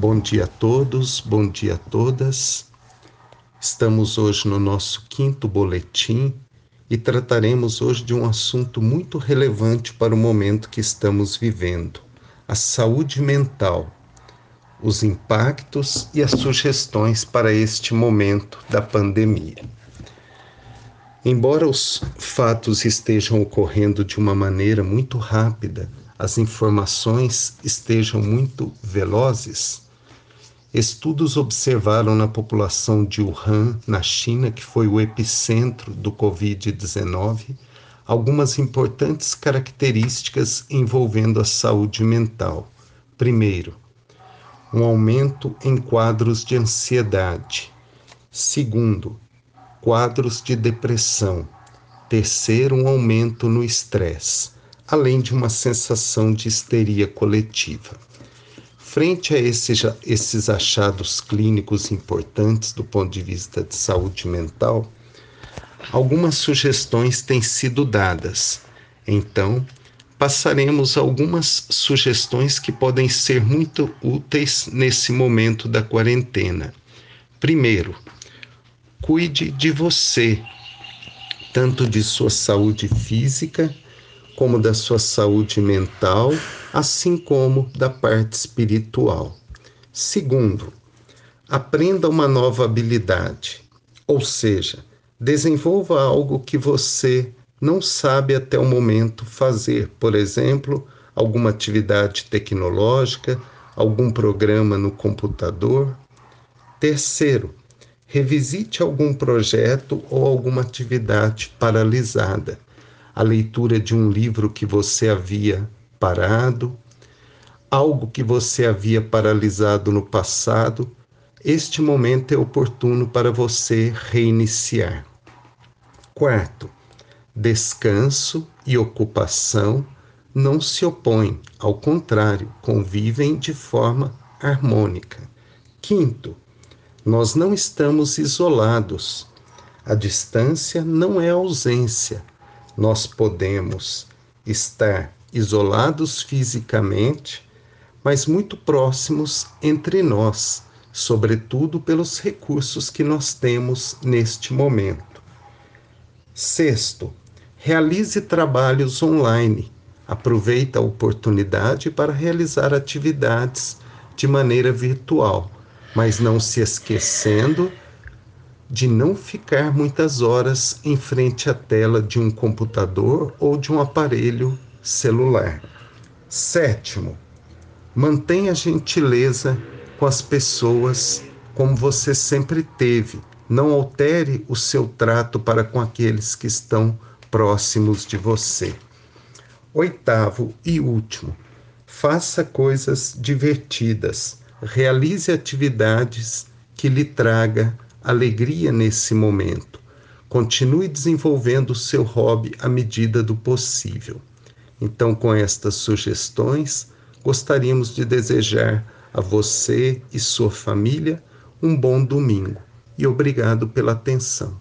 Bom dia a todos, bom dia a todas. Estamos hoje no nosso quinto boletim e trataremos hoje de um assunto muito relevante para o momento que estamos vivendo: a saúde mental, os impactos e as sugestões para este momento da pandemia. Embora os fatos estejam ocorrendo de uma maneira muito rápida, as informações estejam muito velozes, Estudos observaram na população de Wuhan, na China, que foi o epicentro do Covid-19, algumas importantes características envolvendo a saúde mental. Primeiro, um aumento em quadros de ansiedade. Segundo, quadros de depressão. Terceiro, um aumento no estresse, além de uma sensação de histeria coletiva. Frente a esses, esses achados clínicos importantes do ponto de vista de saúde mental, algumas sugestões têm sido dadas. Então, passaremos algumas sugestões que podem ser muito úteis nesse momento da quarentena. Primeiro, cuide de você, tanto de sua saúde física como da sua saúde mental, assim como da parte espiritual. Segundo, aprenda uma nova habilidade, ou seja, desenvolva algo que você não sabe até o momento fazer, por exemplo, alguma atividade tecnológica, algum programa no computador. Terceiro, revisite algum projeto ou alguma atividade paralisada a leitura de um livro que você havia parado, algo que você havia paralisado no passado, este momento é oportuno para você reiniciar. Quarto, descanso e ocupação não se opõem, ao contrário, convivem de forma harmônica. Quinto, nós não estamos isolados. A distância não é ausência, nós podemos estar isolados fisicamente, mas muito próximos entre nós, sobretudo pelos recursos que nós temos neste momento. Sexto, realize trabalhos online. Aproveite a oportunidade para realizar atividades de maneira virtual, mas não se esquecendo de não ficar muitas horas em frente à tela de um computador ou de um aparelho celular. Sétimo, mantenha gentileza com as pessoas como você sempre teve. Não altere o seu trato para com aqueles que estão próximos de você. Oitavo e último, faça coisas divertidas, realize atividades que lhe traga alegria nesse momento. Continue desenvolvendo o seu hobby à medida do possível. Então, com estas sugestões, gostaríamos de desejar a você e sua família um bom domingo e obrigado pela atenção.